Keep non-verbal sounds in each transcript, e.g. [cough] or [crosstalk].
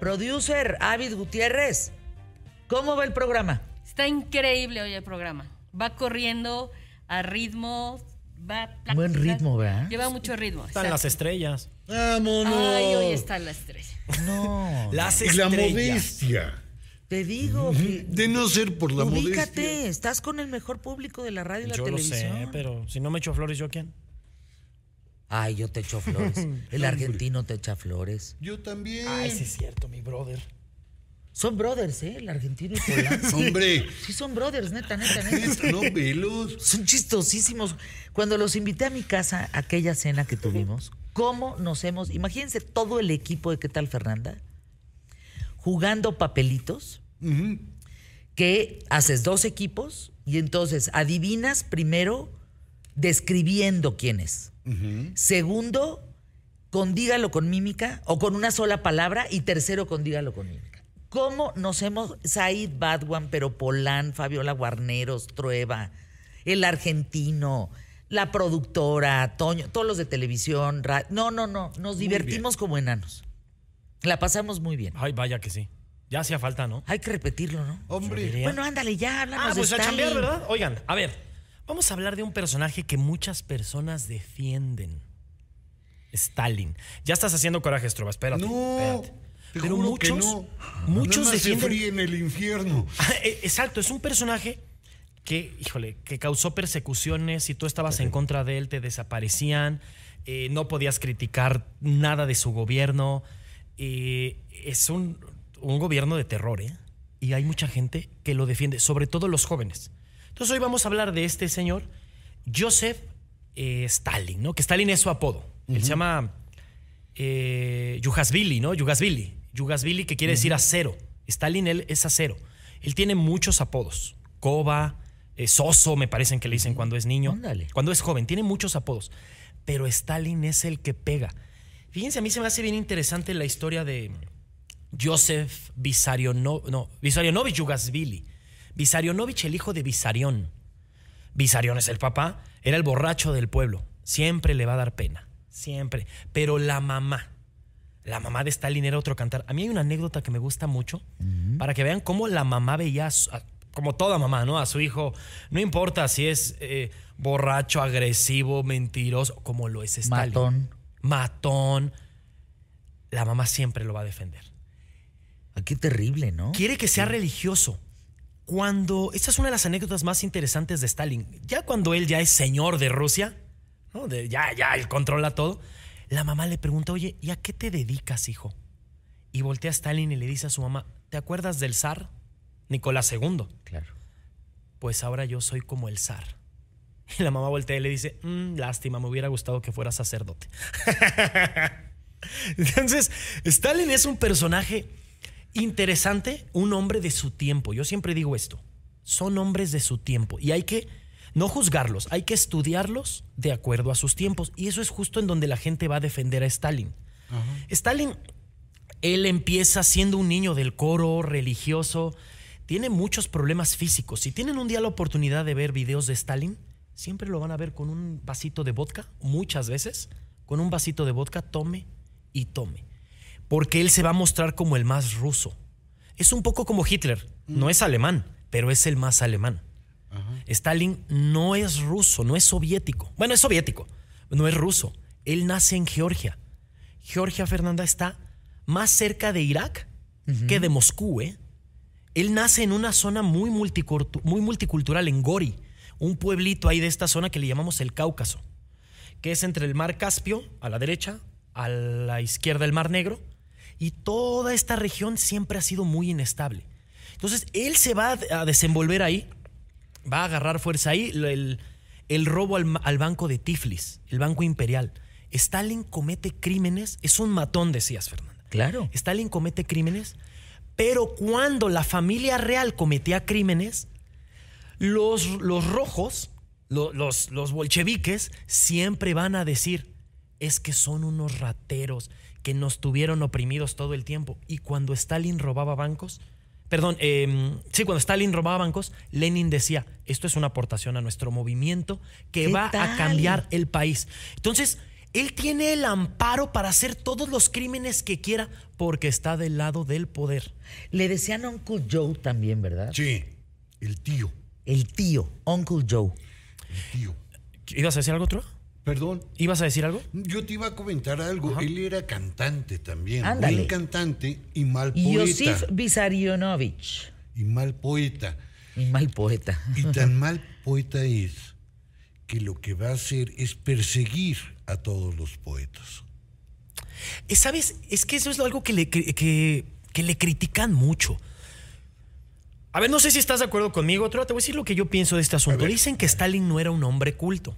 Producer Avid Gutiérrez, ¿cómo va el programa? Está increíble hoy el programa. Va corriendo a ritmo, va... Buen ritmo, ¿verdad? Lleva mucho ritmo. Están las estrellas. ¡Vámonos! Ay, hoy está la estrella. No, [laughs] Las Y la estrellas. modestia. te digo. que- De no ser por la Ubícate, modestia. estás con el mejor público de la radio y la Yo lo televisión. sé, pero si no me echo flores, ¿yo quién? Ay, yo te echo flores. [laughs] El argentino te echa flores. Yo también. Ay, sí es cierto, mi brother. Son brothers, ¿eh? El argentino y [laughs] Polanco. Hombre. Sí, son brothers, neta, neta, neta. No, velos. Son chistosísimos. Cuando los invité a mi casa, aquella cena que tuvimos, ¿cómo nos hemos... Imagínense todo el equipo de ¿Qué tal, Fernanda? Jugando papelitos, que haces dos equipos y entonces adivinas primero describiendo quién es. Segundo, con dígalo con mímica o con una sola palabra y tercero con dígalo con mímica. ¿Cómo nos hemos Said Badwan, pero Polán, Fabiola Guarneros, Trueba, el argentino, la productora, Toño, todos los de televisión, ra- no, no, no, nos divertimos como enanos. La pasamos muy bien. Ay, vaya que sí. Ya hacía falta, ¿no? Hay que repetirlo, ¿no? Hombre. Bueno, ándale, ya háblanos Ah, de pues a chambear, ¿verdad? Oigan, a ver, vamos a hablar de un personaje que muchas personas defienden. Stalin. Ya estás haciendo coraje, Estroba, espérate. No. espérate. Te Pero juro muchos, que no. muchos Nada más se defienden. fríe en el infierno. [laughs] Eh, Exacto, es un personaje que, híjole, que causó persecuciones. Si tú estabas en contra de él, te desaparecían. eh, no podías criticar nada de su gobierno. eh, es un, un gobierno de terror, ¿eh? Y hay mucha gente que lo defiende, sobre todo los jóvenes. Entonces hoy vamos a hablar de este señor, Joseph eh, Stalin, ¿no? Que Stalin es su apodo. Él se llama eh, ¿no? Yugoslavia. Yugoslavia que quiere decir acero. Stalin él es acero. Él tiene muchos apodos. Koba, eh, Soso, me parecen que le dicen cuando es niño. Ándale. Cuando es joven, tiene muchos apodos. Pero Stalin es el que pega. Fíjense, a mí se me hace bien interesante la historia de Joseph Vissarionovich, no, Vissarionovich Yugoslavia. Vissarionovich, el hijo de Vissarion. Vissarion es el papá, era el borracho del pueblo. Siempre le va a dar pena, siempre. Pero la mamá, la mamá de Stalin era otro cantar. A mí hay una anécdota que me gusta mucho para que vean cómo la mamá veía, a su- a- como toda mamá, ¿no? A su hijo, no importa si es eh, borracho, agresivo, mentiroso, como lo es Stalin. Matón. Matón. La mamá siempre lo va a defender. Ay, Qué terrible, ¿no? Quiere que sea religioso. Cuando. Esta es una de las anécdotas más interesantes de Stalin. Ya cuando él ya es señor de Rusia, ¿no? De- ya, ya, él controla todo. La mamá le pregunta, oye, ¿y a qué te dedicas, hijo? Y voltea a Stalin y le dice a su mamá, ¿te acuerdas del zar? Nicolás II. Claro. Pues ahora yo soy como el zar. [laughs] Y la mamá voltea y le dice, "Mm, lástima, me hubiera gustado que fuera sacerdote. [laughs] Entonces, Stalin es un personaje interesante, un hombre de su tiempo. Yo siempre digo esto, son hombres de su tiempo y hay que no juzgarlos, hay que estudiarlos de acuerdo a sus tiempos. Y eso es justo en donde la gente va a defender a Stalin. Stalin, él empieza siendo un niño del coro religioso, tiene muchos problemas físicos. Si tienen un día la oportunidad de ver videos de Stalin, siempre lo van a ver con un vasito de vodka, muchas veces, con un vasito de vodka, tome y tome. Porque él se va a mostrar como el más ruso. Es un poco como Hitler, no es alemán, pero es el más alemán. Stalin no es ruso, no es soviético. Bueno, es soviético, no es ruso. Él nace en Georgia. Georgia, Fernanda, está más cerca de Irak que de Moscú, ¿eh? Él nace en una zona muy, muy multicultural, en Gori, un pueblito ahí de esta zona que le llamamos el Cáucaso, que es entre el mar Caspio, a la derecha, a la izquierda el mar Negro, y toda esta región siempre ha sido muy inestable. Entonces, él se va a desenvolver ahí, va a agarrar fuerza ahí, el, el robo al, al banco de Tiflis, el banco imperial. Stalin comete crímenes, es un matón, decías, Fernanda. Claro. Stalin comete crímenes, pero cuando la familia real cometía crímenes, los, los rojos, lo- los, los bolcheviques, siempre van a decir, es que son unos rateros que nos tuvieron oprimidos todo el tiempo. Y cuando Stalin robaba bancos, perdón, eh, sí, cuando Stalin robaba bancos, Lenin decía, esto es una aportación a nuestro movimiento que ¿Qué va tal? a cambiar el país. Entonces, Él tiene el amparo para hacer todos los crímenes que quiera porque está del lado del poder. Le decían Uncle Joe también, ¿verdad? Sí, el tío, El tío, Uncle Joe. el tío. ¿Ibas a decir algo, otro? Perdón, ¿Ibas a decir algo? yo te iba a comentar algo. Él era cantante también. Ándale. Buen cantante y mal Y poeta. Yosif Vissarionovich. Y mal poeta. Y mal poeta. Y tan [laughs] mal poeta es que lo que va a hacer es perseguir a todos los poetas. Eh, ¿Sabes? Es que eso es algo que le, que, que- que le critican mucho. A ver, no sé si estás de acuerdo conmigo, otro. Te voy a decir lo que yo pienso de este asunto. Dicen que Stalin no era un hombre culto.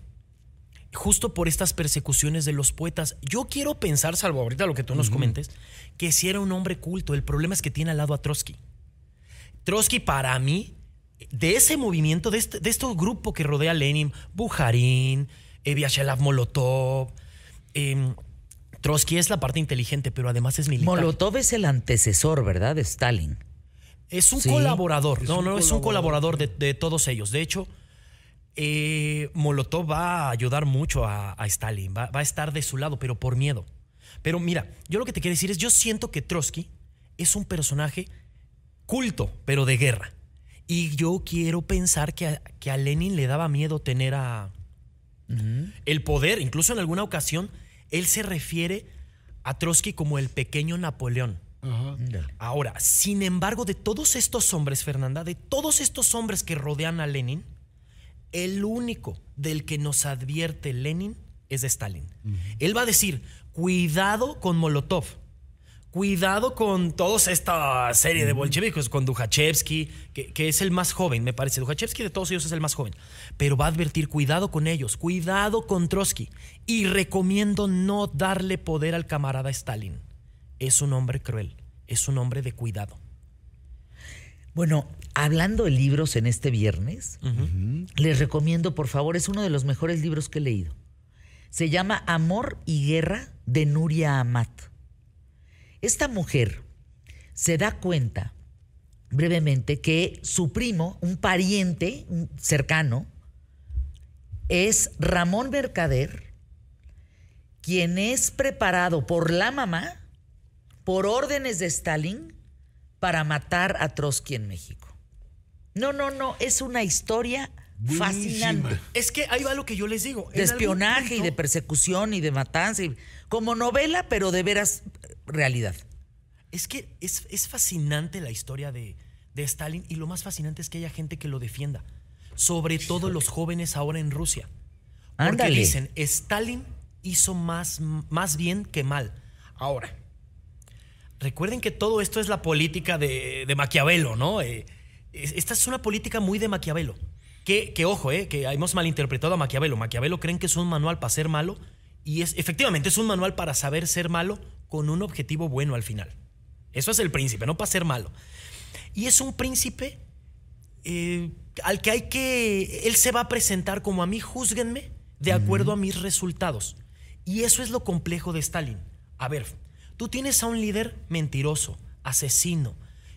Justo por estas persecuciones de los poetas. Yo quiero pensar, salvo ahorita lo que tú nos comentes, que si era un hombre culto. El problema es que tiene al lado a Trotsky. Trotsky, para mí, de ese movimiento, de este, de este grupo que rodea a Lenin, Bujarin, eh, Vyacheslav Molotov, em, Trotsky es la parte inteligente, pero además es militar. Molotov es el antecesor, ¿verdad? De Stalin. Es un Sí. colaborador. Es no, un no, es un colaborador, colaborador de, de todos ellos. De hecho, eh, Molotov va a ayudar mucho a, a Stalin. Va, va a estar de su lado, pero por miedo. Pero mira, yo lo que te quiero decir es, yo siento que Trotsky es un personaje culto, pero de guerra. Y yo quiero pensar que a, que a Lenin le daba miedo tener a el poder. Incluso en alguna ocasión, él se refiere a Trotsky como el pequeño Napoleón. Ahora, sin embargo, de todos estos hombres, Fernanda, de todos estos hombres que rodean a Lenin, el único del que nos advierte Lenin es de Stalin. Él va a decir, cuidado con Molotov, cuidado con toda esta serie de bolcheviques, con Dukhachevsky, que, que es el más joven, me parece. Dukhachevsky de todos ellos es el más joven. Pero va a advertir, cuidado con ellos, cuidado con Trotsky. Y recomiendo no darle poder al camarada Stalin. Es un hombre cruel, es un hombre de cuidado. Bueno, hablando de libros en este viernes, les recomiendo, por favor, es uno de los mejores libros que he leído. Se llama Amor y Guerra de Nuria Amat. Esta mujer se da cuenta brevemente que su primo, un pariente un cercano, es Ramón Mercader, quien es preparado por la mamá, por órdenes de Stalin, para matar a Trotsky en México. No, no, no, es una historia Buenísima. fascinante. Es que ahí va lo que yo les digo. De espionaje y de persecución y de matanza. y- como novela, pero de veras realidad. Es que es, es fascinante la historia de, de Stalin y lo más fascinante es que haya gente que lo defienda. Sobre todo los jóvenes ahora en Rusia. Porque Ándale. dicen, Stalin hizo más, más bien que mal. Ahora, recuerden que todo esto es la política de, de Maquiavelo, ¿no? Eh, es- esta es una política muy de Maquiavelo. Que, que ojo, eh, que hemos malinterpretado a Maquiavelo. Maquiavelo creen que es un manual para ser malo y es efectivamente es un manual para saber ser malo con un objetivo bueno al final. Eso es el príncipe, no para ser malo. Y es un príncipe eh, al que hay que. Él se va a presentar como a mí, júzguenme de acuerdo a mis resultados. Y eso es lo complejo de Stalin. A ver, tú tienes a un líder mentiroso, asesino,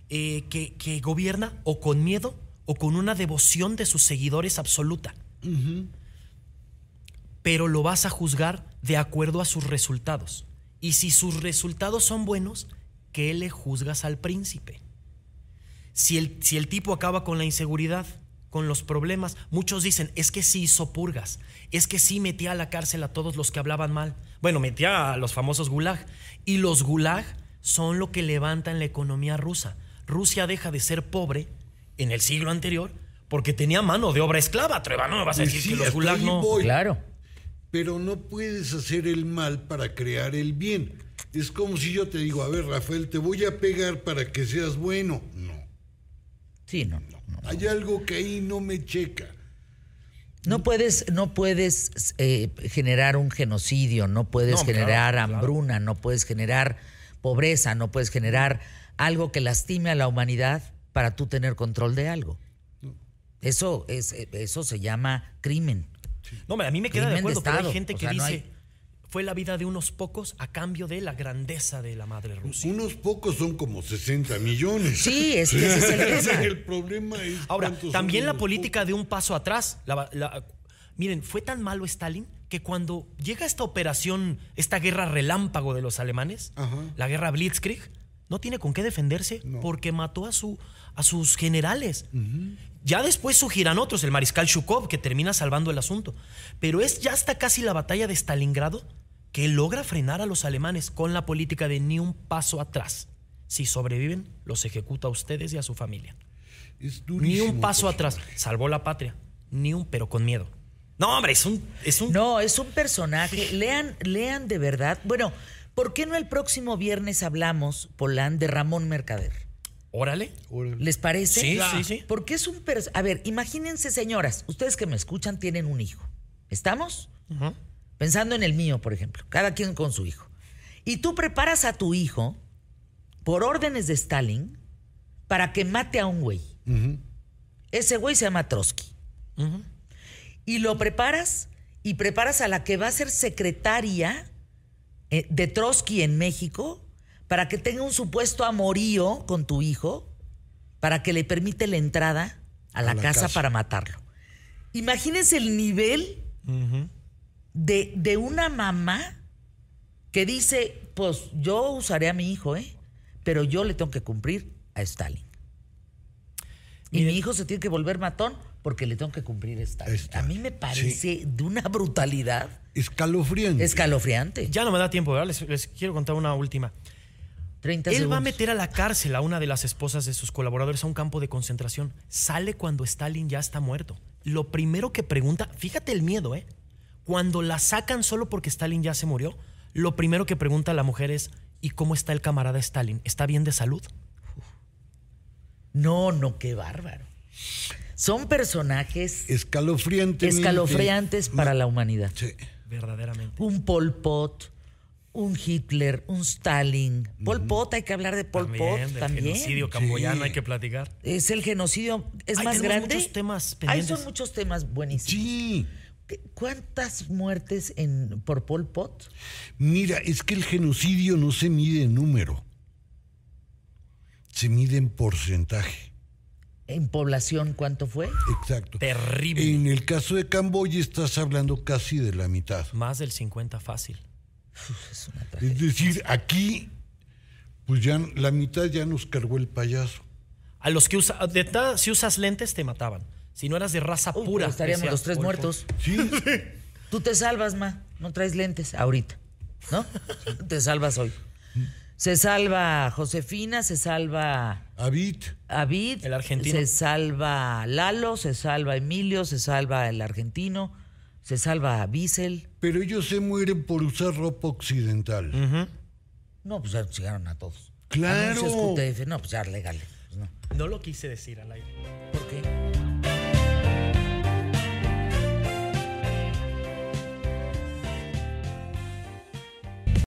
eh, que, que gobierna o con miedo o con una devoción de sus seguidores absoluta. Pero lo vas a juzgar de acuerdo a sus resultados. Y si sus resultados son buenos, ¿qué le juzgas al príncipe? Si el, si el tipo acaba con la inseguridad, con los problemas, muchos dicen, es que sí hizo purgas, es que sí metía a la cárcel a todos los que hablaban mal. Bueno, metía a los famosos gulag. Y los gulag son lo que levantan la economía rusa. Rusia deja de ser pobre en el siglo anterior porque tenía mano de obra esclava. Treva, no me vas a Pues decir sí, que los gulag no. voy. Claro. Pero no puedes hacer el mal para crear el bien. Es como si yo te digo, a ver, Rafael, te voy a pegar para que seas bueno. No. Sí, no, no. No, Hay algo que ahí no me checa. No puedes, no puedes eh, generar un genocidio, no puedes No, generar claro. hambruna, no puedes generar pobreza, no puedes generar algo que lastime a la humanidad para tú tener control de algo. Eso, es, eh, eso se llama crimen. No, a mí me queda de Crimen de acuerdo, pero hay gente O que sea, no dice, hay- fue la vida de unos pocos a cambio de la grandeza de la madre Rusia. Unos pocos son como 60 millones. Sí, es que ese es el [laughs] tema. el problema es Ahora, también la política de un paso atrás. La- la- miren, fue tan malo Stalin que cuando llega esta operación, esta guerra relámpago de los alemanes, Ajá. la guerra Blitzkrieg, no tiene con qué defenderse No. porque mató a, su, a sus generales. Ya después surgirán otros, el mariscal Shukov, que termina salvando el asunto. Pero es ya hasta casi la batalla de Stalingrado que logra frenar a los alemanes con la política de ni un paso atrás. Si sobreviven, los ejecuta a ustedes y a su familia. Es Ni un paso atrás. Salvó la patria. Ni un, pero con miedo. No, hombre, es un. Es un No, es un personaje. Lean, lean de verdad. Bueno, ¿por qué no el próximo viernes hablamos, Polán, de Ramón Mercader? Órale. ¿Les parece? Sí, sí, sí. Porque es un... A ver, imagínense, señoras, ustedes que me escuchan tienen un hijo. ¿Estamos? Ujú. Pensando en el mío, por ejemplo. Cada quien con su hijo. Y tú preparas a tu hijo, por órdenes de Stalin, para que mate a un güey. Ese güey se llama Trotsky. Y lo preparas y preparas a la que va a ser secretaria eh, de Trotsky en México para que tenga un supuesto amorío con tu hijo, para que le permite la entrada a la, la casa, casa. para matarlo. Imagínense el nivel. De, de una mamá que dice, pues yo usaré a mi hijo, ¿eh? Pero yo le tengo que cumplir a Stalin. Y mi hijo se tiene que volver matón porque le tengo que cumplir a Stalin. Stalin, A mí me parece de una brutalidad Escalofriante. escalofriante. Ya no me da tiempo, ¿verdad? Les, les quiero contar una última. 30 Él va a meter a la cárcel a una de las esposas de sus colaboradores a un campo de concentración. Sale cuando Stalin ya está muerto. Lo primero que pregunta, fíjate el miedo, ¿eh? Cuando la sacan solo porque Stalin ya se murió, lo primero que pregunta la mujer es, ¿y cómo está el camarada Stalin? ¿Está bien de salud? No, no, qué bárbaro. Son personajes Escalofriante. escalofriantes para la humanidad. Sí. Verdaderamente. un Pol Pot, un Hitler, un Stalin. Pol Pot, hay que hablar de Pol Pot del también. genocidio camboyano Sí. hay que platicar. Es el genocidio, es Ay, más grande. muchos temas Ahí pendientes. son muchos temas buenísimos. Sí. ¿Qué- ¿Cuántas muertes en, por Pol Pot? Mira, es que el genocidio no se mide en número. Se mide en porcentaje. ¿En población cuánto fue? Exacto. Terrible. En el caso de Camboya estás hablando casi de la mitad. Más del 50 fácil. Es una tragedia. Es decir, aquí, pues ya la mitad ya nos cargó el payaso. A los que usa, de ta- si usas lentes te mataban. Si no eras de raza Uy, pura. estaríamos decía los tres muertos. Sí, [laughs] Tú te salvas, ma. No traes lentes ahorita. ¿No? te salvas hoy. Se salva Josefina, se salva Avid, Avid, El argentino. se salva Lalo, se salva Emilio, se salva el argentino, se salva Bissell. pero ellos se mueren por usar ropa occidental. Ujú. No, pues ya llegaron a todos. Claro. QTF, no, pues ya legal. Pues no. No lo quise decir al aire.